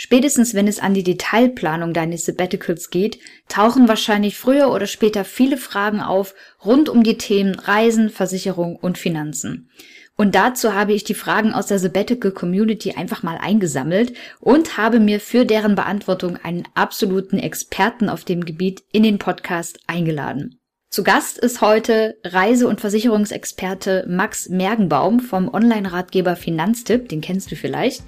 Spätestens wenn es an die Detailplanung deines Sabbaticals geht, tauchen wahrscheinlich früher oder später viele Fragen auf rund um die Themen Reisen, Versicherung und Finanzen. Und dazu habe ich die Fragen aus der Sabbatical Community einfach mal eingesammelt und habe mir für deren Beantwortung einen absoluten Experten auf dem Gebiet in den Podcast eingeladen. Zu Gast ist heute Reise- und Versicherungsexperte Max Mergenbaum vom Online-Ratgeber Finanztipp, den kennst du vielleicht.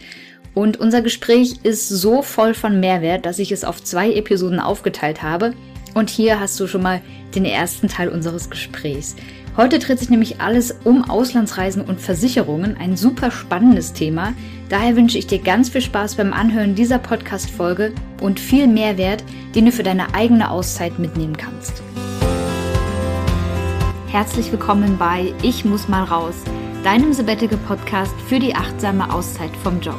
Und unser Gespräch ist so voll von Mehrwert, dass ich es auf zwei Episoden aufgeteilt habe. Und hier hast du schon mal den ersten Teil unseres Gesprächs. Heute dreht sich nämlich alles um Auslandsreisen und Versicherungen, ein super spannendes Thema. Daher wünsche ich dir ganz viel Spaß beim Anhören dieser Podcast-Folge und viel Mehrwert, den du für deine eigene Auszeit mitnehmen kannst. Herzlich willkommen bei Ich muss mal raus, deinem Sabbatical Podcast für die achtsame Auszeit vom Job.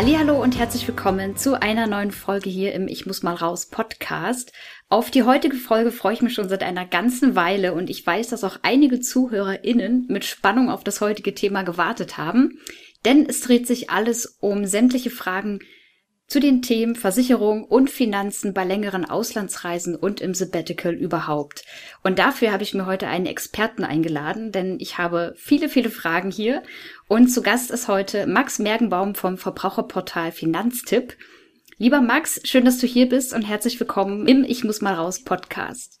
Hallo und herzlich willkommen zu einer neuen Folge hier im Ich muss mal raus Podcast. Auf die heutige Folge freue ich mich schon seit einer ganzen Weile und ich weiß, dass auch einige ZuhörerInnen mit Spannung auf das heutige Thema gewartet haben, denn es dreht sich alles um sämtliche Fragen zu den Themen Versicherung und Finanzen bei längeren Auslandsreisen und im Sabbatical überhaupt. Und dafür habe ich mir heute einen Experten eingeladen, denn ich habe viele, viele Fragen hier. Und zu Gast ist heute Max Mergenbaum vom Verbraucherportal Finanztipp. Lieber Max, schön, dass du hier bist und herzlich willkommen im Ich muss mal raus Podcast.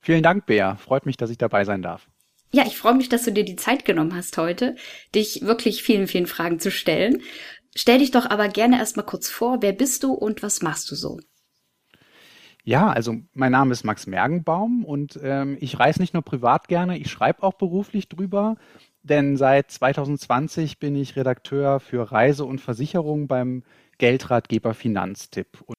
Vielen Dank, Bea. Freut mich, dass ich dabei sein darf. Ja, ich freue mich, dass du dir die Zeit genommen hast heute, dich wirklich vielen, vielen Fragen zu stellen. Stell dich doch aber gerne erstmal kurz vor. Wer bist du und was machst du so? Ja, also mein Name ist Max Mergenbaum und ähm, ich reise nicht nur privat gerne, ich schreibe auch beruflich drüber, denn seit 2020 bin ich Redakteur für Reise und Versicherung beim Geldratgeber Finanztipp. Und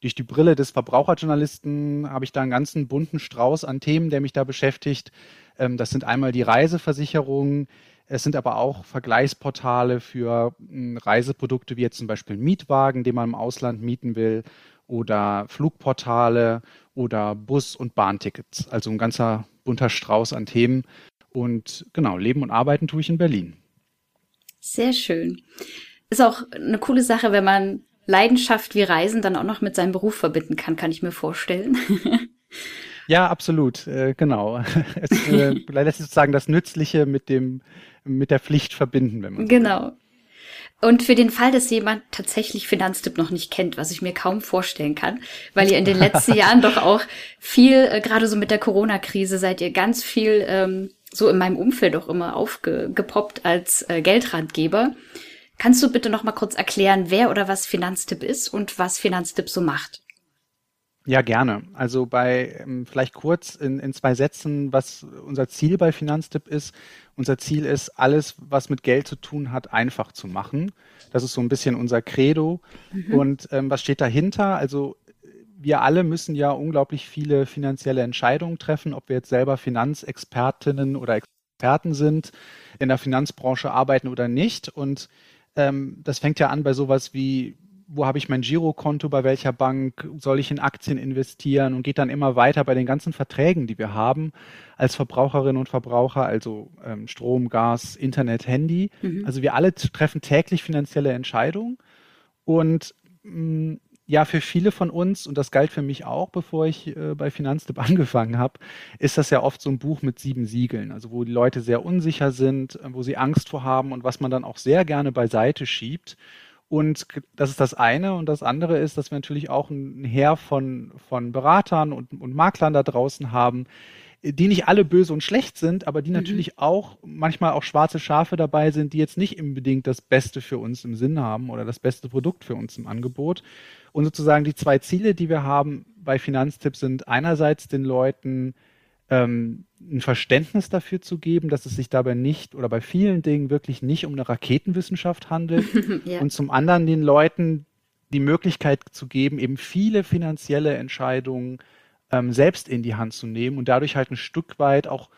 durch die Brille des Verbraucherjournalisten habe ich da einen ganzen bunten Strauß an Themen, der mich da beschäftigt. Ähm, das sind einmal die Reiseversicherungen, es sind aber auch Vergleichsportale für hm, Reiseprodukte wie jetzt zum Beispiel Mietwagen, den man im Ausland mieten will, oder Flugportale oder Bus- und Bahntickets. Also ein ganzer bunter Strauß an Themen. Und genau, Leben und Arbeiten tue ich in Berlin. Sehr schön. Ist auch eine coole Sache, wenn man Leidenschaft wie Reisen dann auch noch mit seinem Beruf verbinden kann, kann ich mir vorstellen. ja, absolut, äh, genau. Es äh, lässt sozusagen das Nützliche mit dem mit der Pflicht verbinden, wenn man Genau. So und für den Fall, dass jemand tatsächlich Finanztipp noch nicht kennt, was ich mir kaum vorstellen kann, weil ihr in den letzten Jahren doch auch viel, äh, gerade so mit der Corona-Krise, seid ihr ganz viel ähm, so in meinem Umfeld auch immer aufgepoppt als äh, Geldratgeber. Kannst du bitte noch mal kurz erklären, wer oder was Finanztipp ist und was Finanztipp so macht? Ja, gerne. Also bei ähm, vielleicht kurz in, in zwei Sätzen, was unser Ziel bei Finanztipp ist. Unser Ziel ist, alles, was mit Geld zu tun hat, einfach zu machen. Das ist so ein bisschen unser Credo. Mhm. Und ähm, was steht dahinter? Also wir alle müssen ja unglaublich viele finanzielle Entscheidungen treffen, ob wir jetzt selber Finanzexpertinnen oder Experten sind, in der Finanzbranche arbeiten oder nicht. Und ähm, das fängt ja an bei sowas wie, wo habe ich mein Girokonto, bei welcher Bank soll ich in Aktien investieren und geht dann immer weiter bei den ganzen Verträgen, die wir haben als Verbraucherinnen und Verbraucher, also ähm, Strom, Gas, Internet, Handy. Mhm. Also wir alle treffen täglich finanzielle Entscheidungen und mh, mm, ja, für viele von uns, und das galt für mich auch, bevor ich äh, bei Finanztipp angefangen habe, ist das ja oft so ein Buch mit sieben Siegeln, also wo die Leute sehr unsicher sind, äh, wo sie Angst vor haben und was man dann auch sehr gerne beiseite schiebt. Und das ist das eine. Und das andere ist, dass wir natürlich auch ein Heer von, von Beratern und, und Maklern da draußen haben, die nicht alle böse und schlecht sind, aber die mhm. natürlich auch manchmal auch schwarze Schafe dabei sind, die jetzt nicht unbedingt das Beste für uns im Sinn haben oder das beste Produkt für uns im Angebot. Und sozusagen die zwei Ziele, die wir haben bei Finanztipps sind einerseits den Leuten ähm, ein Verständnis dafür zu geben, dass es sich dabei nicht oder bei vielen Dingen wirklich nicht um eine Raketenwissenschaft handelt ja. und zum anderen den Leuten die Möglichkeit zu geben, eben viele finanzielle Entscheidungen ähm, selbst in die Hand zu nehmen und dadurch halt ein Stück weit auch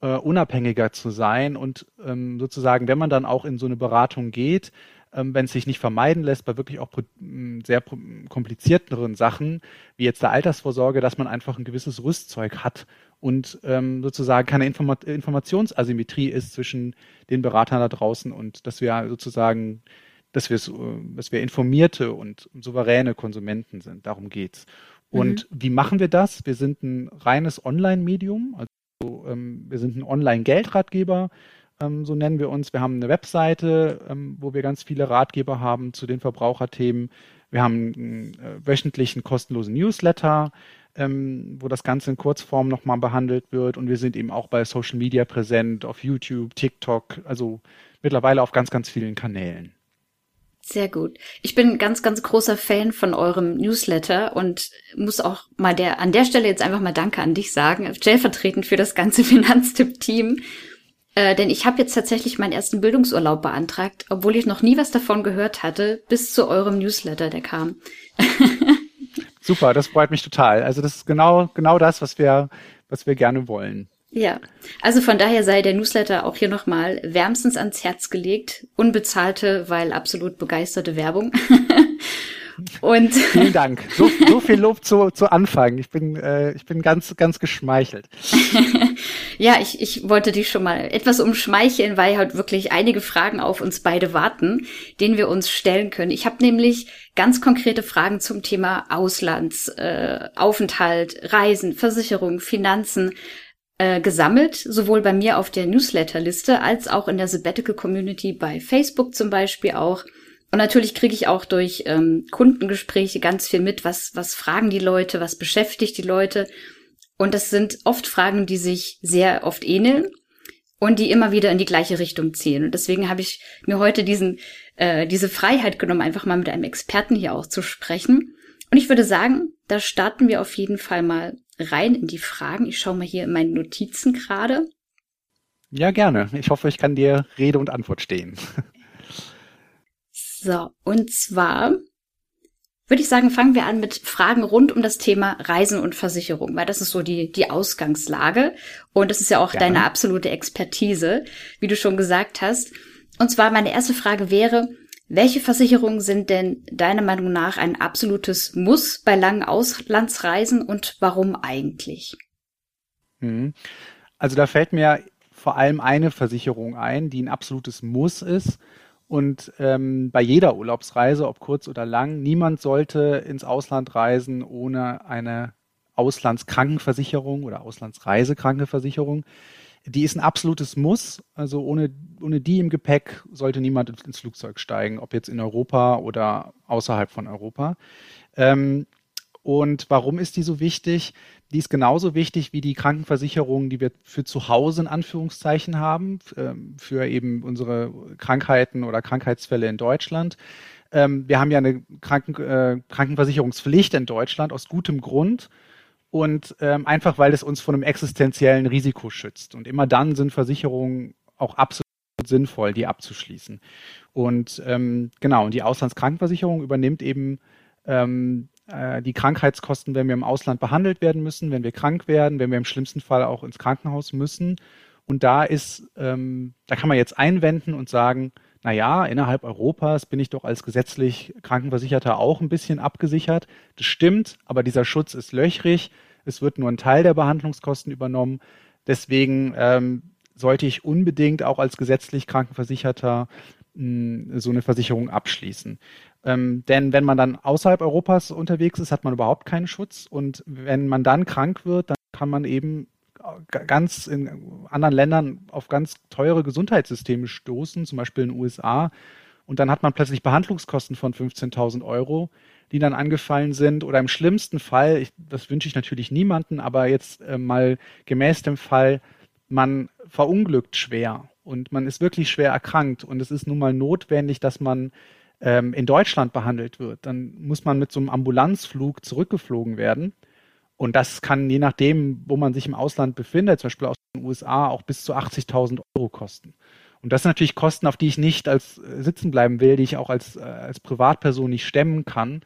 äh, unabhängiger zu sein und ähm, sozusagen, wenn man dann auch in so eine Beratung geht, wenn es sich nicht vermeiden lässt, bei wirklich auch sehr komplizierteren Sachen, wie jetzt der Altersvorsorge, dass man einfach ein gewisses Rüstzeug hat und ähm, sozusagen keine Informa Informationsasymmetrie ist zwischen den Beratern da draußen und dass wir sozusagen, dass wir, dass wir informierte und souveräne Konsumenten sind. Darum geht's. Und mhm. wie machen wir das? Wir sind ein reines Online-Medium, also ähm, wir sind ein Online-Geldratgeber ähm, so nennen wir uns. Wir haben eine Webseite, ähm, wo wir ganz viele Ratgeber haben zu den Verbraucherthemen. Wir haben einen äh, wöchentlichen kostenlosen Newsletter, ähm, wo das Ganze in Kurzform nochmal behandelt wird. Und wir sind eben auch bei Social Media präsent, auf YouTube, TikTok, also mittlerweile auf ganz, ganz vielen Kanälen. Sehr gut. Ich bin ganz, ganz großer Fan von eurem Newsletter und muss auch mal der, an der Stelle jetzt einfach mal Danke an dich sagen, stellvertretend für das ganze Finanztipp-Team. Äh, denn ich habe jetzt tatsächlich meinen ersten Bildungsurlaub beantragt, obwohl ich noch nie was davon gehört hatte, bis zu eurem Newsletter, der kam. Super, das freut mich total. Also das ist genau, genau das, was wir, was wir gerne wollen. Ja, also von daher sei der Newsletter auch hier nochmal wärmstens ans Herz gelegt. Unbezahlte, weil absolut begeisterte Werbung. Und Vielen Dank. So, so viel Lob zu, zu Anfang. Ich bin, äh, ich bin ganz, ganz geschmeichelt. Ja, ich, ich wollte dich schon mal etwas umschmeicheln, weil halt wirklich einige Fragen auf uns beide warten, denen wir uns stellen können. Ich habe nämlich ganz konkrete Fragen zum Thema Auslandsaufenthalt, äh, Reisen, Versicherung, Finanzen äh, gesammelt, sowohl bei mir auf der Newsletterliste als auch in der Sabbatical Community bei Facebook zum Beispiel auch. Und natürlich kriege ich auch durch ähm, Kundengespräche ganz viel mit, was, was fragen die Leute, was beschäftigt die Leute. Und das sind oft Fragen, die sich sehr oft ähneln und die immer wieder in die gleiche Richtung ziehen. Und deswegen habe ich mir heute diesen, äh, diese Freiheit genommen, einfach mal mit einem Experten hier auch zu sprechen. Und ich würde sagen, da starten wir auf jeden Fall mal rein in die Fragen. Ich schaue mal hier in meine Notizen gerade. Ja, gerne. Ich hoffe, ich kann dir Rede und Antwort stehen. So, und zwar würde ich sagen, fangen wir an mit Fragen rund um das Thema Reisen und Versicherung, weil das ist so die, die Ausgangslage. Und das ist ja auch Gerne. deine absolute Expertise, wie du schon gesagt hast. Und zwar meine erste Frage wäre, welche Versicherungen sind denn deiner Meinung nach ein absolutes Muss bei langen Auslandsreisen und warum eigentlich? Mhm. Also da fällt mir vor allem eine Versicherung ein, die ein absolutes Muss ist. Und ähm, bei jeder Urlaubsreise, ob kurz oder lang, niemand sollte ins Ausland reisen ohne eine Auslandskrankenversicherung oder Auslandsreisekrankenversicherung. Die ist ein absolutes Muss. Also ohne, ohne die im Gepäck sollte niemand ins Flugzeug steigen, ob jetzt in Europa oder außerhalb von Europa. Ähm, und warum ist die so wichtig? Die ist genauso wichtig wie die Krankenversicherung, die wir für zu Hause in Anführungszeichen haben, ähm, für eben unsere Krankheiten oder Krankheitsfälle in Deutschland. Ähm, wir haben ja eine Kranken, äh, Krankenversicherungspflicht in Deutschland aus gutem Grund und ähm, einfach, weil es uns von einem existenziellen Risiko schützt. Und immer dann sind Versicherungen auch absolut sinnvoll, die abzuschließen. Und genau, und die Auslandskrankenversicherung übernimmt eben ähm, äh, die Krankheitskosten, wenn wir im Ausland behandelt werden müssen, wenn wir krank werden, wenn wir im schlimmsten Fall auch ins Krankenhaus müssen. Und da ist, ähm, da kann man jetzt einwenden und sagen, na ja, innerhalb Europas bin ich doch als gesetzlich Krankenversicherter auch ein bisschen abgesichert. Das stimmt, aber dieser Schutz ist löchrig. Es wird nur ein Teil der Behandlungskosten übernommen. Deswegen ähm, sollte ich unbedingt auch als gesetzlich Krankenversicherter so eine Versicherung abschließen. Ähm, denn wenn man dann außerhalb Europas unterwegs ist, hat man überhaupt keinen Schutz. Und wenn man dann krank wird, dann kann man eben ganz in anderen Ländern auf ganz teure Gesundheitssysteme stoßen, zum Beispiel in den USA. Und dann hat man plötzlich Behandlungskosten von 15.000 Euro, die dann angefallen sind. Oder im schlimmsten Fall, ich, das wünsche ich natürlich niemanden, aber jetzt äh, mal gemäß dem Fall, man verunglückt schwer und man ist wirklich schwer erkrankt. Und es ist nun mal notwendig, dass man ähm, in Deutschland behandelt wird, dann muss man mit so einem Ambulanzflug zurückgeflogen werden. Und das kann je nachdem, wo man sich im Ausland befindet, zum Beispiel aus den USA, auch bis zu 80.000 Euro kosten. Und das sind natürlich Kosten, auf die ich nicht als äh, sitzen bleiben will, die ich auch als, äh, als Privatperson nicht stemmen kann.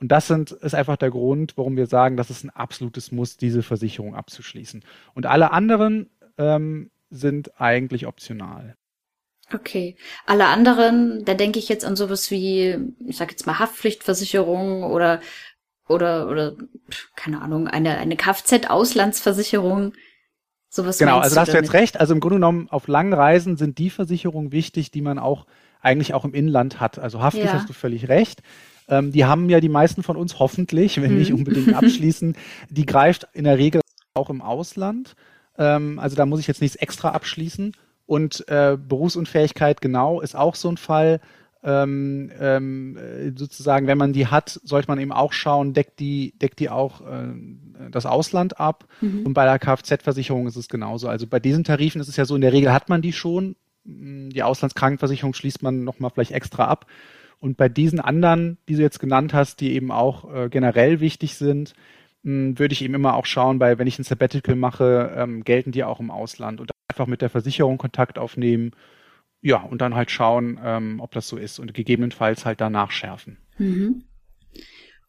Und das sind, ist einfach der Grund, warum wir sagen, das ist ein absolutes Muss, diese Versicherung abzuschließen. Und alle anderen ähm, sind eigentlich optional. Okay. Alle anderen, da denke ich jetzt an sowas wie, ich sag jetzt mal Haftpflichtversicherung oder oder oder keine Ahnung, eine eine Kfz-Auslandsversicherung. Sowas genau, also da hast du jetzt recht. Also im Grunde genommen auf langen Reisen sind die Versicherungen wichtig, die man auch eigentlich auch im Inland hat. Also Haftpflicht ja. hast du völlig recht. Ähm, die haben ja die meisten von uns hoffentlich, wenn nicht mhm. unbedingt abschließen. Die greift in der Regel auch im Ausland. Ähm, also da muss ich jetzt nichts extra abschließen. Und äh, Berufsunfähigkeit genau ist auch so ein Fall. Ähm, ähm, sozusagen, wenn man die hat, sollte man eben auch schauen, deckt die, deckt die auch äh, das Ausland ab. Mhm. Und bei der Kfz-Versicherung ist es genauso. Also bei diesen Tarifen ist es ja so, in der Regel hat man die schon. Die Auslandskrankenversicherung schließt man nochmal vielleicht extra ab. Und bei diesen anderen, die du jetzt genannt hast, die eben auch äh, generell wichtig sind, mh, würde ich eben immer auch schauen, weil wenn ich ein Sabbatical mache, ähm, gelten die auch im Ausland. Und einfach mit der Versicherung Kontakt aufnehmen. Ja, und dann halt schauen, ähm, ob das so ist und gegebenenfalls halt danach schärfen. Mhm.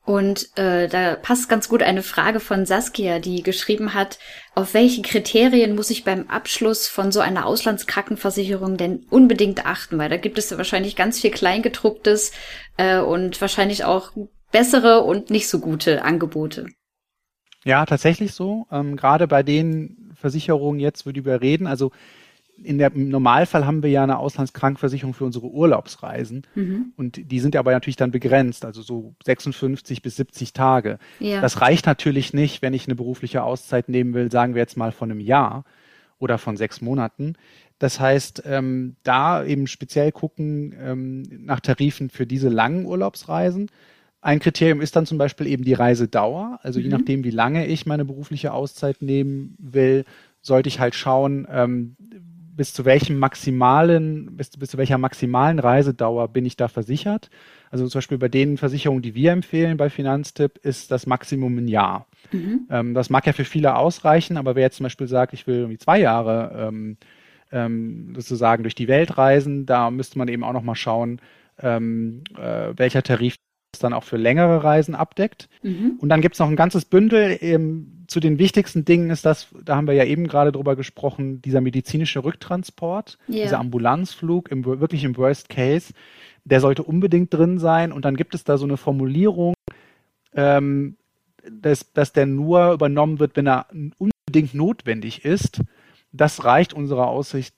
Und äh, da passt ganz gut eine Frage von Saskia, die geschrieben hat, auf welche Kriterien muss ich beim Abschluss von so einer Auslandskrankenversicherung denn unbedingt achten? Weil da gibt es ja wahrscheinlich ganz viel Kleingedrucktes äh, und wahrscheinlich auch bessere und nicht so gute Angebote. Ja, tatsächlich so. Ähm, Gerade bei den Versicherungen jetzt, würde wir reden, also in der, im Normalfall haben wir ja eine Auslandskrankversicherung für unsere Urlaubsreisen. Mhm. Und die sind ja aber natürlich dann begrenzt, also so 56 bis 70 Tage. Ja. Das reicht natürlich nicht, wenn ich eine berufliche Auszeit nehmen will, sagen wir jetzt mal von einem Jahr oder von sechs Monaten. Das heißt, ähm, da eben speziell gucken ähm, nach Tarifen für diese langen Urlaubsreisen. Ein Kriterium ist dann zum Beispiel eben die Reisedauer. Also mhm. je nachdem, wie lange ich meine berufliche Auszeit nehmen will, sollte ich halt schauen, ähm, bis zu welchem maximalen, bis, bis zu welcher maximalen Reisedauer bin ich da versichert. Also zum Beispiel bei den Versicherungen, die wir empfehlen bei Finanztipp, ist das Maximum ein Jahr. Mhm. Ähm, das mag ja für viele ausreichen, aber wer jetzt zum Beispiel sagt, ich will irgendwie zwei Jahre ähm, ähm, sozusagen durch die Welt reisen, da müsste man eben auch nochmal schauen, ähm, äh, welcher Tarif dann auch für längere Reisen abdeckt. Mhm. Und dann gibt es noch ein ganzes Bündel. Ähm, zu den wichtigsten Dingen ist das, da haben wir ja eben gerade drüber gesprochen, dieser medizinische Rücktransport, yeah. dieser Ambulanzflug, im, wirklich im Worst Case, der sollte unbedingt drin sein. Und dann gibt es da so eine Formulierung, ähm, dass, dass der nur übernommen wird, wenn er unbedingt notwendig ist. Das reicht unserer Aussicht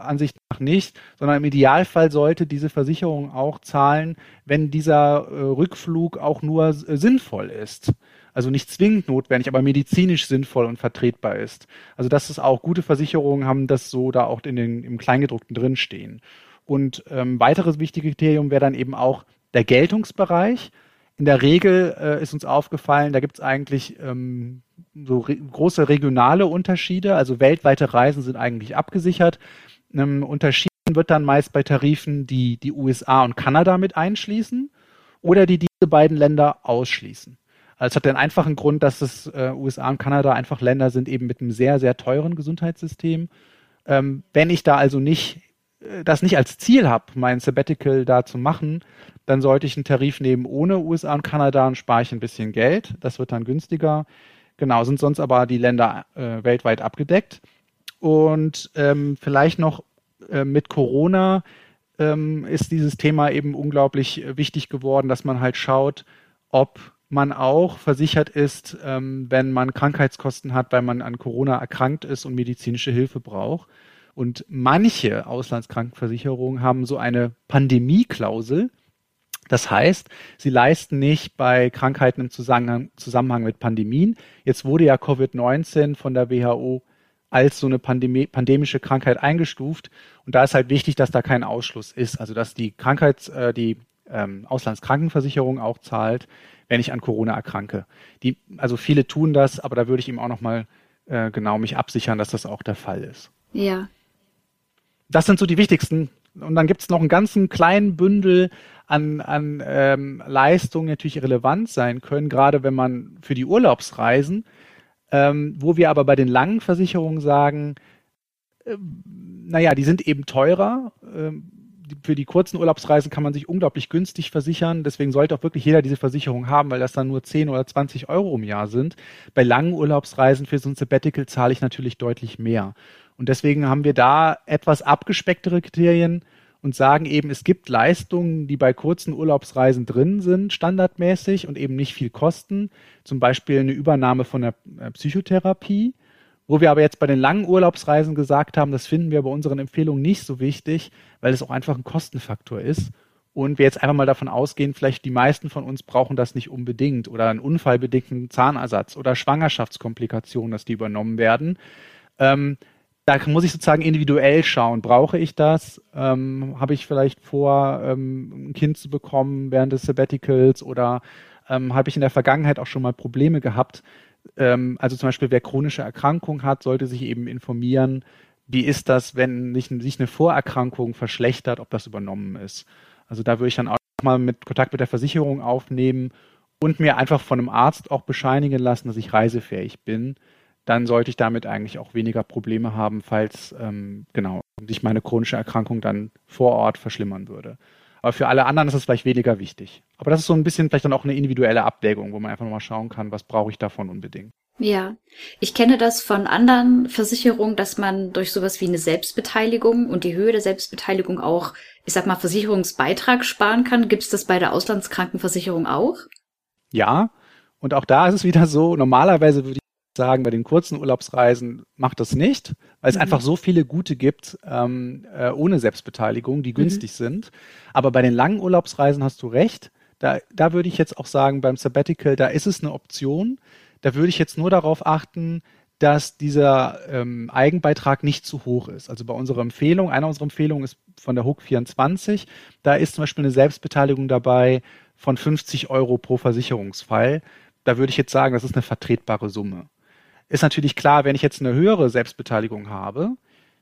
Ansicht nach nicht, sondern im Idealfall sollte diese Versicherung auch zahlen, wenn dieser äh, Rückflug auch nur äh, sinnvoll ist. Also nicht zwingend notwendig, aber medizinisch sinnvoll und vertretbar ist. Also das ist auch, gute Versicherungen haben das so da auch in den, im Kleingedruckten drinstehen. Und ähm, weiteres wichtiges Kriterium wäre dann eben auch der Geltungsbereich. In der Regel äh, ist uns aufgefallen, da gibt es eigentlich ähm, so re große regionale Unterschiede. Also weltweite Reisen sind eigentlich abgesichert. Ähm, unterschieden wird dann meist bei Tarifen, die die USA und Kanada mit einschließen oder die diese beiden Länder ausschließen. Also es hat den einfachen Grund, dass es äh, USA und Kanada einfach Länder sind eben mit einem sehr, sehr teuren Gesundheitssystem. Ähm, wenn ich da also nicht das nicht als Ziel habe, mein Sabbatical da zu machen, dann sollte ich einen Tarif nehmen ohne USA und Kanada und spare ich ein bisschen Geld. Das wird dann günstiger. Genau, sind sonst aber die Länder äh, weltweit abgedeckt. Und ähm, vielleicht noch äh, mit Corona ähm, ist dieses Thema eben unglaublich äh, wichtig geworden, dass man halt schaut, ob man auch versichert ist, ähm, wenn man Krankheitskosten hat, weil man an Corona erkrankt ist und medizinische Hilfe braucht. Und manche Auslandskrankenversicherungen haben so eine Pandemieklausel, das heißt, sie leisten nicht bei Krankheiten im Zusammenhang, Zusammenhang mit Pandemien. Jetzt wurde ja Covid-19 von der WHO als so eine Pandemie, pandemische Krankheit eingestuft. Und da ist halt wichtig, dass da kein Ausschluss ist. Also dass die Krankheits, äh, die ähm, Auslandskrankenversicherung auch zahlt, wenn ich an Corona erkranke. Die, also viele tun das, aber da würde ich ihm auch nochmal äh, genau mich absichern, dass das auch der Fall ist. Ja. Das sind so die wichtigsten. Und dann gibt es noch einen ganzen kleinen Bündel an, an ähm, Leistungen natürlich relevant sein können, gerade wenn man für die Urlaubsreisen, ähm, wo wir aber bei den langen Versicherungen sagen, äh, naja, die sind eben teurer, äh, für die kurzen Urlaubsreisen kann man sich unglaublich günstig versichern. Deswegen sollte auch wirklich jeder diese Versicherung haben, weil das dann nur 10 oder 20 Euro im Jahr sind. Bei langen Urlaubsreisen für so ein Sabbatical zahle ich natürlich deutlich mehr. Und deswegen haben wir da etwas abgespecktere Kriterien und sagen eben, es gibt Leistungen, die bei kurzen Urlaubsreisen drin sind, standardmäßig und eben nicht viel kosten. Zum Beispiel eine Übernahme von der äh, Psychotherapie. Wo wir aber jetzt bei den langen Urlaubsreisen gesagt haben, das finden wir bei unseren Empfehlungen nicht so wichtig, weil es auch einfach ein Kostenfaktor ist. Und wir jetzt einfach mal davon ausgehen, vielleicht die meisten von uns brauchen das nicht unbedingt oder einen unfallbedingten Zahnersatz oder Schwangerschaftskomplikationen, dass die übernommen werden. Ähm, da muss ich sozusagen individuell schauen. Brauche ich das? Ähm, Habe ich vielleicht vor, ähm, ein Kind zu bekommen während des Sabbaticals oder ähm, habe ich in der Vergangenheit auch schon mal Probleme gehabt? Ähm, also zum Beispiel, wer chronische Erkrankung hat, sollte sich eben informieren, wie ist das, wenn sich, sich eine Vorerkrankung verschlechtert, ob das übernommen ist. Also da würde ich dann auch mal mit Kontakt mit der Versicherung aufnehmen und mir einfach von einem Arzt auch bescheinigen lassen, dass ich reisefähig bin dann sollte ich damit eigentlich auch weniger Probleme haben, falls ähm, genau sich meine chronische Erkrankung dann vor Ort verschlimmern würde. Aber für alle anderen ist es vielleicht weniger wichtig. Aber das ist so ein bisschen vielleicht dann auch eine individuelle Abwägung, wo man einfach nochmal schauen kann, was brauche ich davon unbedingt. Ja, ich kenne das von anderen Versicherungen, dass man durch sowas wie eine Selbstbeteiligung und die Höhe der Selbstbeteiligung auch, ich sag mal, Versicherungsbeitrag sparen kann. Gibt es das bei der Auslandskrankenversicherung auch? Ja, und auch da ist es wieder so, normalerweise würde sagen, bei den kurzen Urlaubsreisen macht das nicht, weil es mhm. einfach so viele gute gibt ähm, äh, ohne Selbstbeteiligung, die mhm. günstig mhm. sind. Aber bei den langen Urlaubsreisen hast du recht. Da, da würde ich jetzt auch sagen, beim Sabbatical, da ist es eine Option. Da würde ich jetzt nur darauf achten, dass dieser ähm, Eigenbeitrag nicht zu hoch ist. Also bei unserer Empfehlung, einer unserer Empfehlungen ist von der Hook 24, da ist zum Beispiel eine Selbstbeteiligung dabei von 50 Euro pro Versicherungsfall. Da würde ich jetzt sagen, das ist eine vertretbare Summe ist natürlich klar, wenn ich jetzt eine höhere Selbstbeteiligung habe,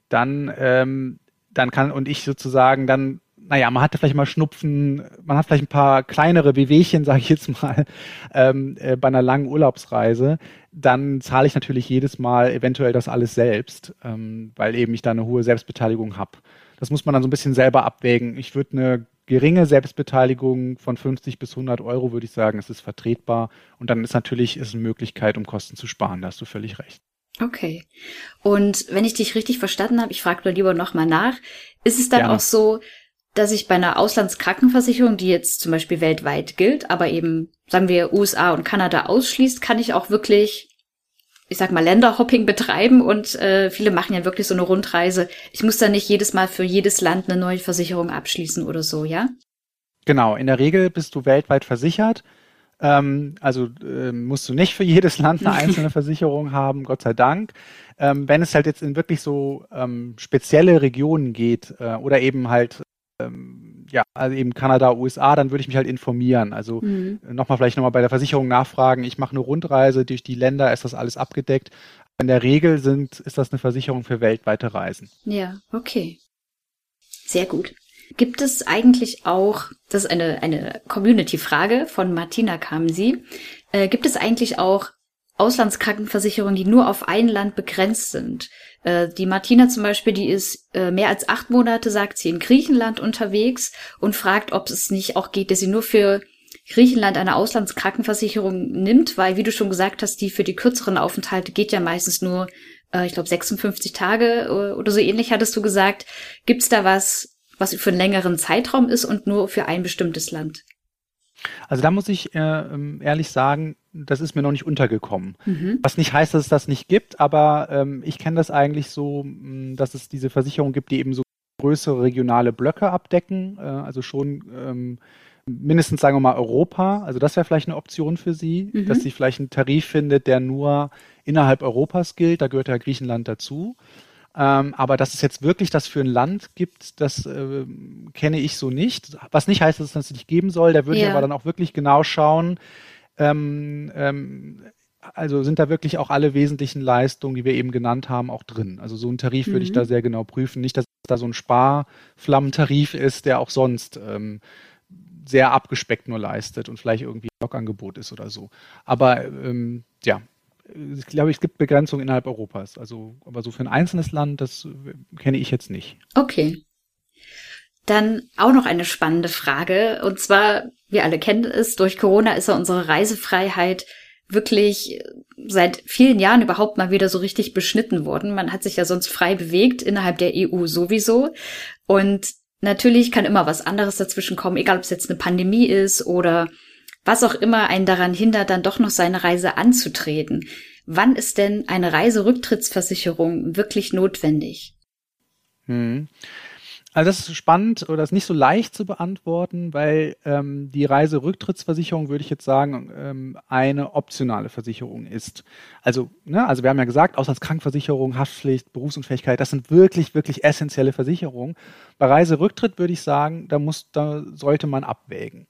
dann, ähm, dann kann und ich sozusagen dann, naja, man hatte vielleicht mal Schnupfen, man hat vielleicht ein paar kleinere Wehwehchen, sage ich jetzt mal, ähm, äh, bei einer langen Urlaubsreise, dann zahle ich natürlich jedes Mal eventuell das alles selbst, ähm, weil eben ich da eine hohe Selbstbeteiligung habe. Das muss man dann so ein bisschen selber abwägen. Ich würde eine geringe Selbstbeteiligung von 50 bis 100 Euro, würde ich sagen, es ist vertretbar. Und dann ist natürlich ist eine Möglichkeit, um Kosten zu sparen. Da hast du völlig recht. Okay. Und wenn ich dich richtig verstanden habe, ich frage nur lieber nochmal nach, ist es dann Gerne. auch so, dass ich bei einer Auslandskrankenversicherung, die jetzt zum Beispiel weltweit gilt, aber eben, sagen wir, USA und Kanada ausschließt, kann ich auch wirklich ich sag mal, Länderhopping betreiben und äh, viele machen ja wirklich so eine Rundreise. Ich muss da nicht jedes Mal für jedes Land eine neue Versicherung abschließen oder so, ja? Genau, in der Regel bist du weltweit versichert. Ähm, also äh, musst du nicht für jedes Land eine einzelne Versicherung haben, Gott sei Dank. Ähm, wenn es halt jetzt in wirklich so ähm, spezielle Regionen geht äh, oder eben halt ähm, ja, also eben Kanada, USA, dann würde ich mich halt informieren. Also mhm. nochmal vielleicht nochmal bei der Versicherung nachfragen. Ich mache eine Rundreise durch die Länder, ist das alles abgedeckt? In der Regel sind, ist das eine Versicherung für weltweite Reisen. Ja, okay. Sehr gut. Gibt es eigentlich auch, das ist eine, eine Community-Frage von Martina Kamsi, äh, gibt es eigentlich auch Auslandskrankenversicherungen, die nur auf ein Land begrenzt sind. Äh, die Martina zum Beispiel, die ist äh, mehr als acht Monate, sagt sie, in Griechenland unterwegs und fragt, ob es nicht auch geht, dass sie nur für Griechenland eine Auslandskrankenversicherung nimmt, weil, wie du schon gesagt hast, die für die kürzeren Aufenthalte geht ja meistens nur, äh, ich glaube, 56 Tage oder so ähnlich hattest du gesagt. Gibt es da was, was für einen längeren Zeitraum ist und nur für ein bestimmtes Land? Also da muss ich äh, ähm, ehrlich sagen, das ist mir noch nicht untergekommen. Mhm. Was nicht heißt, dass es das nicht gibt, aber ähm, ich kenne das eigentlich so, dass es diese Versicherungen gibt, die eben so größere regionale Blöcke abdecken, äh, also schon ähm, mindestens sagen wir mal Europa. Also das wäre vielleicht eine Option für Sie, mhm. dass sie vielleicht einen Tarif findet, der nur innerhalb Europas gilt. Da gehört ja Griechenland dazu. Ähm, aber dass es jetzt wirklich das für ein Land gibt, das äh, kenne ich so nicht. Was nicht heißt, dass es das nicht geben soll. Da würde ja. ich aber dann auch wirklich genau schauen. Ähm, ähm, also sind da wirklich auch alle wesentlichen Leistungen, die wir eben genannt haben, auch drin. Also so ein Tarif mhm. würde ich da mhm. sehr genau prüfen. Nicht, dass da so ein Sparflammentarif ist, der auch sonst ähm, sehr abgespeckt nur leistet und vielleicht irgendwie ein Blogangebot ist oder so. Aber ähm, ja, ich glaube, es gibt Begrenzungen innerhalb Europas. Also, aber so für ein einzelnes Land, das kenne ich jetzt nicht. Okay. Dann auch noch eine spannende Frage. Und zwar, wir alle kennen es, durch Corona ist ja unsere Reisefreiheit wirklich seit vielen Jahren überhaupt mal wieder so richtig beschnitten worden. Man hat sich ja sonst frei bewegt, innerhalb der EU sowieso. Und natürlich kann immer was anderes dazwischen kommen, egal ob es jetzt eine Pandemie ist oder was auch immer einen daran hindert, dann doch noch seine Reise anzutreten. Wann ist denn eine Reiserücktrittsversicherung wirklich notwendig? Hm. Also das ist spannend oder ist nicht so leicht zu beantworten, weil ähm, die Reiserücktrittsversicherung, würde ich jetzt sagen, ähm, eine optionale Versicherung ist. Also, ne, also wir haben ja gesagt, Auslandskrankenversicherung, Haftpflicht, Berufsunfähigkeit, das sind wirklich, wirklich essentielle Versicherungen. Bei Reiserücktritt würde ich sagen, da muss, da sollte man abwägen.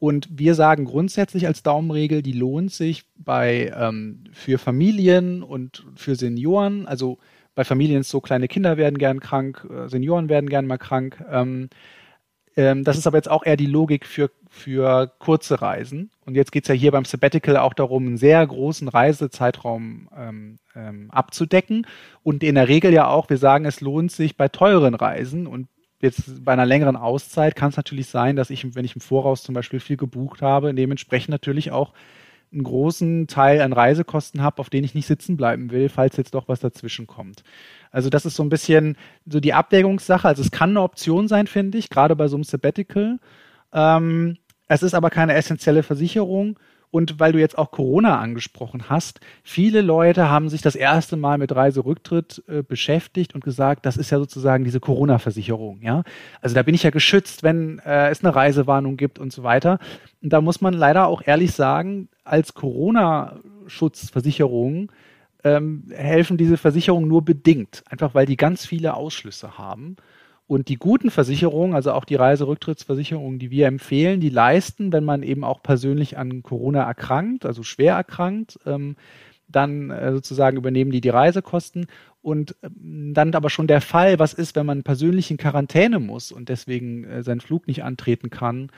Und wir sagen grundsätzlich als Daumenregel, die lohnt sich bei ähm, für Familien und für Senioren, also bei Familien ist so, kleine Kinder werden gern krank, äh, Senioren werden gern mal krank. Ähm, ähm, das ist aber jetzt auch eher die Logik für, für kurze Reisen. Und jetzt geht es ja hier beim Sabbatical auch darum, einen sehr großen Reisezeitraum ähm, ähm, abzudecken. Und in der Regel ja auch, wir sagen, es lohnt sich bei teuren Reisen und jetzt bei einer längeren Auszeit kann es natürlich sein, dass ich, wenn ich im Voraus zum Beispiel viel gebucht habe, dementsprechend natürlich auch einen großen Teil an Reisekosten habe, auf denen ich nicht sitzen bleiben will, falls jetzt doch was dazwischen kommt. Also das ist so ein bisschen so die Abwägungssache. Also es kann eine Option sein, finde ich, gerade bei so einem Sabbatical. Ähm, es ist aber keine essentielle Versicherung und weil du jetzt auch Corona angesprochen hast, viele Leute haben sich das erste Mal mit Reiserücktritt äh, beschäftigt und gesagt, das ist ja sozusagen diese Corona-Versicherung, ja. Also da bin ich ja geschützt, wenn äh, es eine Reisewarnung gibt und so weiter. Und da muss man leider auch ehrlich sagen, als Corona-Schutzversicherung ähm, helfen diese Versicherungen nur bedingt, einfach weil die ganz viele Ausschlüsse haben. Und die guten Versicherungen, also auch die Reiserücktrittsversicherungen, die wir empfehlen, die leisten, wenn man eben auch persönlich an Corona erkrankt, also schwer erkrankt, ähm, dann äh, sozusagen übernehmen die die Reisekosten. Und ähm, dann aber schon der Fall, was ist, wenn man persönlich in Quarantäne muss und deswegen äh, seinen Flug nicht antreten kann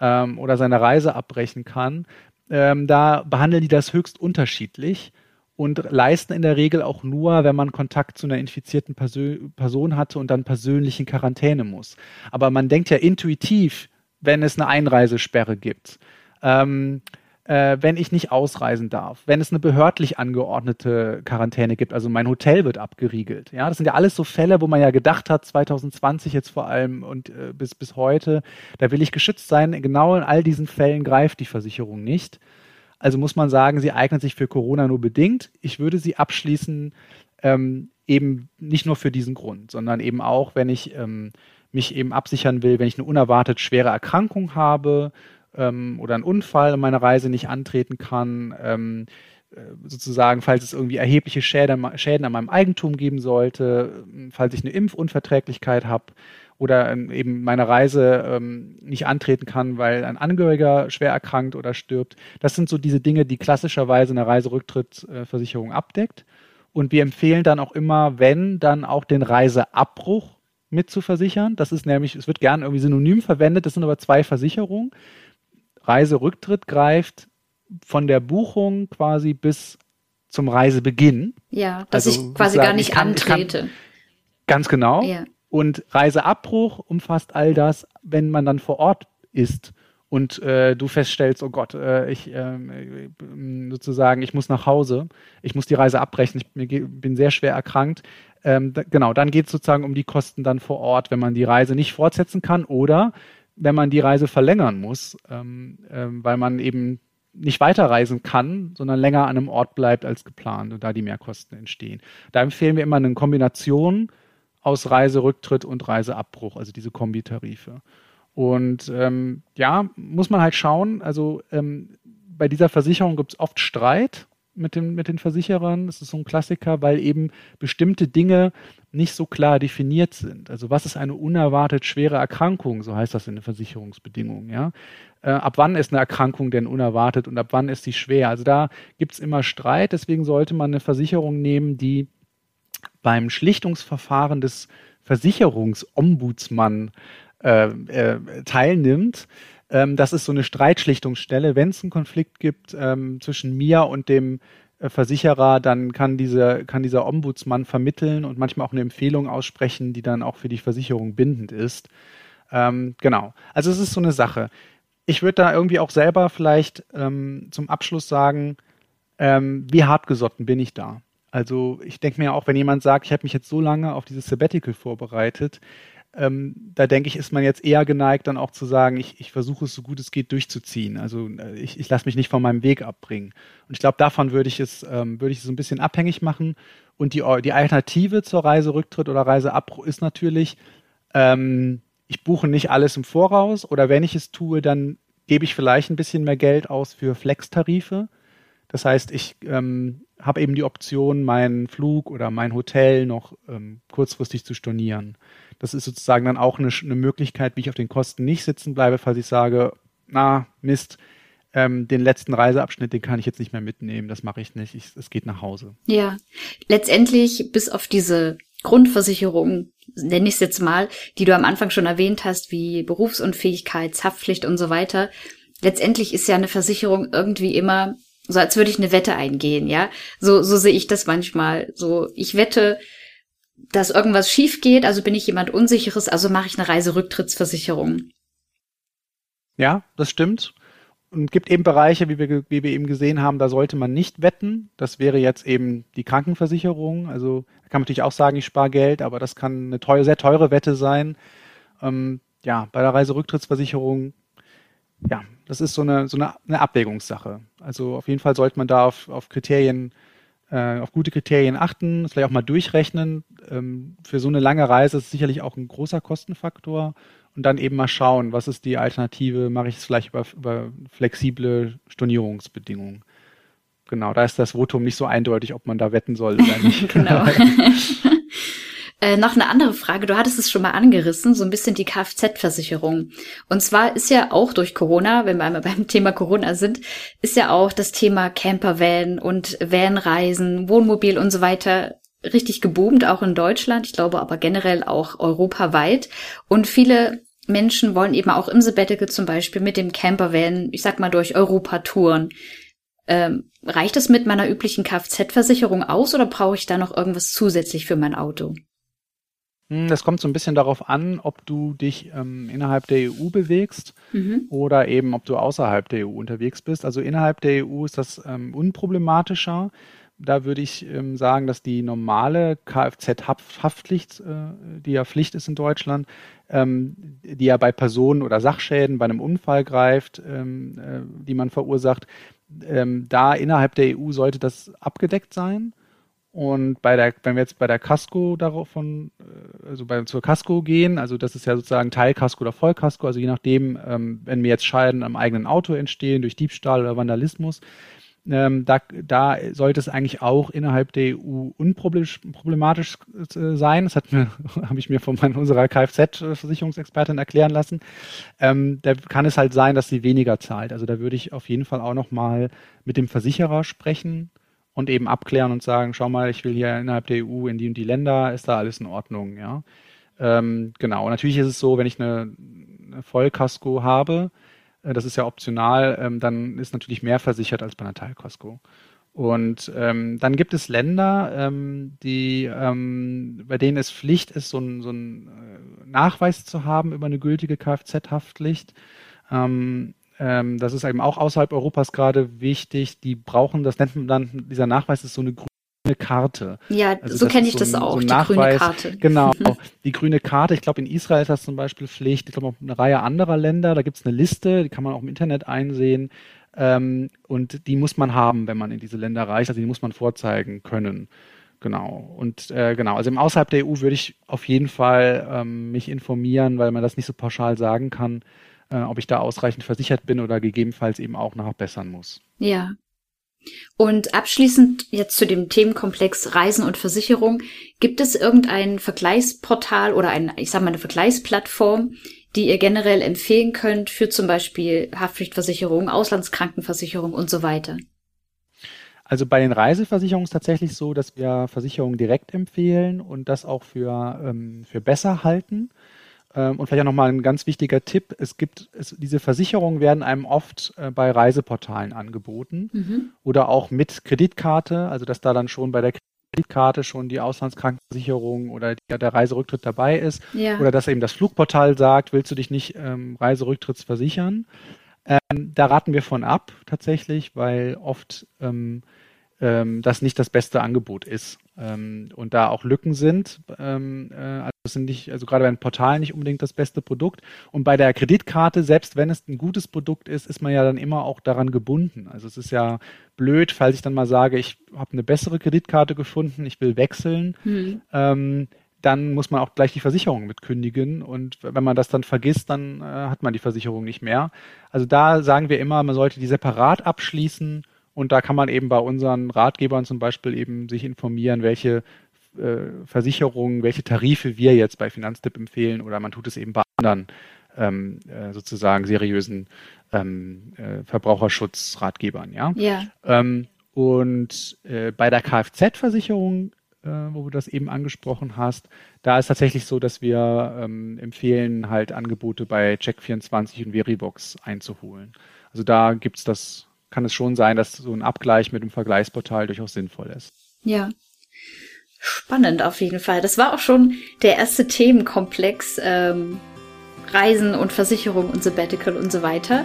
ähm, oder seine Reise abbrechen kann, ähm, da behandeln die das höchst unterschiedlich und leisten in der Regel auch nur, wenn man Kontakt zu einer infizierten Persö Person hatte und dann persönlich in Quarantäne muss. Aber man denkt ja intuitiv, wenn es eine Einreisesperre gibt, ähm, äh, wenn ich nicht ausreisen darf, wenn es eine behördlich angeordnete Quarantäne gibt, also mein Hotel wird abgeriegelt. Ja, das sind ja alles so Fälle, wo man ja gedacht hat, 2020 jetzt vor allem und äh, bis, bis heute, da will ich geschützt sein. Genau in all diesen Fällen greift die Versicherung nicht. Also muss man sagen, sie eignet sich für Corona nur bedingt. Ich würde sie abschließen, ähm, eben nicht nur für diesen Grund, sondern eben auch, wenn ich ähm, mich eben absichern will, wenn ich eine unerwartet schwere Erkrankung habe ähm, oder einen Unfall und meine Reise nicht antreten kann, ähm, äh, sozusagen, falls es irgendwie erhebliche Schäden, Schäden an meinem Eigentum geben sollte, falls ich eine Impfunverträglichkeit habe, oder ähm, eben meine Reise ähm, nicht antreten kann, weil ein Angehöriger schwer erkrankt oder stirbt. Das sind so diese Dinge, die klassischerweise eine Reiserücktrittsversicherung abdeckt. Und wir empfehlen dann auch immer, wenn, dann auch den Reiseabbruch mit zu versichern. Das ist nämlich, es wird gern irgendwie synonym verwendet, das sind aber zwei Versicherungen. Reiserücktritt greift von der Buchung quasi bis zum Reisebeginn. Ja, dass also ich quasi gar nicht kann, antrete. Kann, ganz genau. Ja. Und Reiseabbruch umfasst all das, wenn man dann vor Ort ist und äh, du feststellst, oh Gott, äh, ich äh, sozusagen, ich muss nach Hause, ich muss die Reise abbrechen, ich bin sehr schwer erkrankt. Ähm, genau, dann geht es sozusagen um die Kosten dann vor Ort, wenn man die Reise nicht fortsetzen kann oder wenn man die Reise verlängern muss, ähm, ähm, weil man eben nicht weiterreisen kann, sondern länger an einem Ort bleibt als geplant und da die Mehrkosten entstehen. Da empfehlen wir immer eine Kombination aus Reiserücktritt und Reiseabbruch, also diese Kombitarife. Und ähm, ja, muss man halt schauen, also ähm, bei dieser Versicherung gibt es oft Streit mit, dem, mit den Versicherern. Das ist so ein Klassiker, weil eben bestimmte Dinge nicht so klar definiert sind. Also was ist eine unerwartet schwere Erkrankung, so heißt das in den Versicherungsbedingungen, ja. Äh, ab wann ist eine Erkrankung denn unerwartet und ab wann ist sie schwer? Also da gibt es immer Streit, deswegen sollte man eine Versicherung nehmen, die beim Schlichtungsverfahren des Versicherungsombudsmann äh, äh, teilnimmt. Ähm, das ist so eine Streitschlichtungsstelle. Wenn es einen Konflikt gibt ähm, zwischen mir und dem äh, Versicherer, dann kann, diese, kann dieser Ombudsmann vermitteln und manchmal auch eine Empfehlung aussprechen, die dann auch für die Versicherung bindend ist. Ähm, genau. Also es ist so eine Sache. Ich würde da irgendwie auch selber vielleicht ähm, zum Abschluss sagen, ähm, wie hartgesotten bin ich da? Also ich denke mir auch, wenn jemand sagt, ich habe mich jetzt so lange auf dieses Sabbatical vorbereitet, ähm, da denke ich, ist man jetzt eher geneigt, dann auch zu sagen, ich, ich versuche es so gut es geht durchzuziehen. Also äh, ich, ich lasse mich nicht von meinem Weg abbringen. Und ich glaube, davon würde ich es, ähm, würde ich es so ein bisschen abhängig machen. Und die, die Alternative zur Reiserücktritt oder Reiseabbruch ist natürlich, ähm, ich buche nicht alles im Voraus oder wenn ich es tue, dann gebe ich vielleicht ein bisschen mehr Geld aus für Flex-Tarife. Das heißt, ich ähm, habe eben die Option, meinen Flug oder mein Hotel noch ähm, kurzfristig zu stornieren. Das ist sozusagen dann auch eine, eine, Möglichkeit, wie ich auf den Kosten nicht sitzen bleibe, falls ich sage, na, Mist, ähm, den letzten Reiseabschnitt, den kann ich jetzt nicht mehr mitnehmen, das mache ich nicht, es geht nach Hause. Ja, letztendlich bis auf diese Grundversicherung, nenne ich es jetzt mal, die du am Anfang schon erwähnt hast, wie Berufsunfähigkeit, Haftpflicht und so weiter. Letztendlich ist ja eine Versicherung irgendwie immer so als würde ich eine Wette eingehen, ja. So, so sehe ich das manchmal. So, ich wette, dass irgendwas schief geht, also bin ich jemand Unsicheres, also mache ich eine Reiserücktrittsversicherung. Ja, das stimmt. Und gibt eben Bereiche, wie wir, wie wir eben gesehen haben, da sollte man nicht wetten. Das wäre jetzt eben die Krankenversicherung. Also kann man natürlich auch sagen, ich spare Geld, aber das kann eine teure, sehr teure Wette sein. Ähm, ja, bei der Reiserücktrittsversicherung ja, das ist so eine, so eine, eine Abwägungssache. Also auf jeden Fall sollte man da auf, auf Kriterien, äh, auf gute Kriterien achten, vielleicht auch mal durchrechnen. Ähm, für so eine lange Reise ist es sicherlich auch ein großer Kostenfaktor. Und dann eben mal schauen, was ist die Alternative, mache ich es vielleicht über, über flexible Stornierungsbedingungen. Genau, da ist das Votum nicht so eindeutig, ob man da wetten soll oder nicht. genau. Äh, noch eine andere Frage. Du hattest es schon mal angerissen, so ein bisschen die Kfz-Versicherung. Und zwar ist ja auch durch Corona, wenn wir einmal beim Thema Corona sind, ist ja auch das Thema Campervan und Vanreisen, Wohnmobil und so weiter richtig geboomt, auch in Deutschland. Ich glaube aber generell auch europaweit. Und viele Menschen wollen eben auch im Sabbatical zum Beispiel mit dem Campervan, ich sag mal, durch Europa touren. Ähm, reicht es mit meiner üblichen Kfz-Versicherung aus oder brauche ich da noch irgendwas zusätzlich für mein Auto? Hm, das kommt so ein bisschen darauf an, ob du dich ähm, innerhalb der EU bewegst mhm. oder eben ob du außerhalb der EU unterwegs bist. Also innerhalb der EU ist das ähm, unproblematischer. Da würde ich ähm, sagen, dass die normale Kfz-Haftpflicht, äh, die ja Pflicht ist in Deutschland, ähm, die ja bei Personen oder Sachschäden bei einem Unfall greift, ähm, äh, die man verursacht, ähm, da innerhalb der EU sollte das abgedeckt sein. Und bei der, wenn wir jetzt bei der Casco davon, äh, also bei, zur Casco gehen, also das ist ja sozusagen Teilkasko oder Vollkasko, also je nachdem, ähm, wenn mir jetzt Scheiden am eigenen Auto entstehen durch Diebstahl oder Vandalismus, ähm, da, da sollte es eigentlich auch innerhalb der EU unproblematisch äh, sein. Das hat mir, habe ich mir von meiner, unserer Kfz-Versicherungsexpertin erklären lassen. Ähm, da kann es halt sein, dass sie weniger zahlt. Also da würde ich auf jeden Fall auch nochmal mit dem Versicherer sprechen und eben abklären und sagen, schau mal, ich will hier innerhalb der EU in die und die Länder, ist da alles in Ordnung, ja. Ähm, genau, und natürlich ist es so, wenn ich eine, eine Vollkasko habe, äh, das ist ja optional, ähm, dann ist natürlich mehr versichert als bei einer Teilkasko. Und ähm, dann gibt es Länder, ähm, die, ähm, bei denen es Pflicht ist, so ein, so ein äh, Nachweis zu haben über eine gültige Kfz-Haftpflicht. Ähm, ähm, das ist eben auch außerhalb Europas gerade wichtig. Die brauchen, das nennt man dann, dieser Nachweis ist so eine grüne Karte. Ja, also so kenne ich so das auch, so die Nachweis, grüne Karte. Genau, die grüne Karte. Ich glaube, in Israel ist das zum Beispiel Pflicht. Ich glaube, auch eine Reihe anderer Länder, da gibt es eine Liste, die kann man auch im Internet einsehen. Ähm, und die muss man haben, wenn man in diese Länder reist. Also die muss man vorzeigen können. Genau. Und äh, genau, also im außerhalb der EU würde ich auf jeden Fall ähm, mich informieren, weil man das nicht so pauschal sagen kann äh, ob ich da ausreichend versichert bin oder gegebenenfalls eben auch nachbessern muss. Ja. Und abschließend jetzt zu dem Themenkomplex Reisen und Versicherung. Gibt es irgendein Vergleichsportal oder ein, ich sag mal, eine Vergleichsplattform, die ihr generell empfehlen könnt für zum Beispiel Haftpflichtversicherung, Auslandskrankenversicherung und so weiter? Also bei den Reiseversicherungen ist es tatsächlich so, dass wir Versicherungen direkt empfehlen und das auch für, ähm, für besser halten. Ähm, und vielleicht auch nochmal ein ganz wichtiger Tipp. Es gibt, es, diese Versicherungen werden einem oft äh, bei Reiseportalen angeboten mhm. oder auch mit Kreditkarte, also dass da dann schon bei der Kreditkarte schon die Auslandskrankenversicherung oder die, der Reiserücktritt dabei ist. Ja. Oder dass eben das Flugportal sagt, willst du dich nicht ähm, Reiserücktritts versichern? Ähm, da raten wir von ab tatsächlich, weil oft ähm, ähm, das nicht das beste Angebot ist ähm, und da auch Lücken sind. Ähm, äh, also sind nicht, also gerade bei einem Portal nicht unbedingt das beste Produkt. Und bei der Kreditkarte, selbst wenn es ein gutes Produkt ist, ist man ja dann immer auch daran gebunden. Also es ist ja blöd, falls ich dann mal sage, ich habe eine bessere Kreditkarte gefunden, ich will wechseln. Hm. Ähm, dann muss man auch gleich die Versicherung mit kündigen. Und wenn man das dann vergisst, dann äh, hat man die Versicherung nicht mehr. Also da sagen wir immer, man sollte die separat abschließen und da kann man eben bei unseren Ratgebern zum Beispiel eben sich informieren, welche äh, Versicherungen, welche Tarife wir jetzt bei Finanztipp empfehlen oder man tut es eben bei anderen ähm, äh, sozusagen seriösen ähm, äh, Verbraucherschutzratgebern. Ja. ja. Ähm, und äh, bei der Kfz-Versicherung, äh, wo du das eben angesprochen hast, da ist tatsächlich so, dass wir ähm, empfehlen, halt Angebote bei Check24 und Veribox einzuholen. Also da gibt's das kann es schon sein, dass so ein Abgleich mit dem Vergleichsportal durchaus sinnvoll ist. Ja. Spannend auf jeden Fall. Das war auch schon der erste Themenkomplex ähm, Reisen und Versicherung und Sabbatical und so weiter.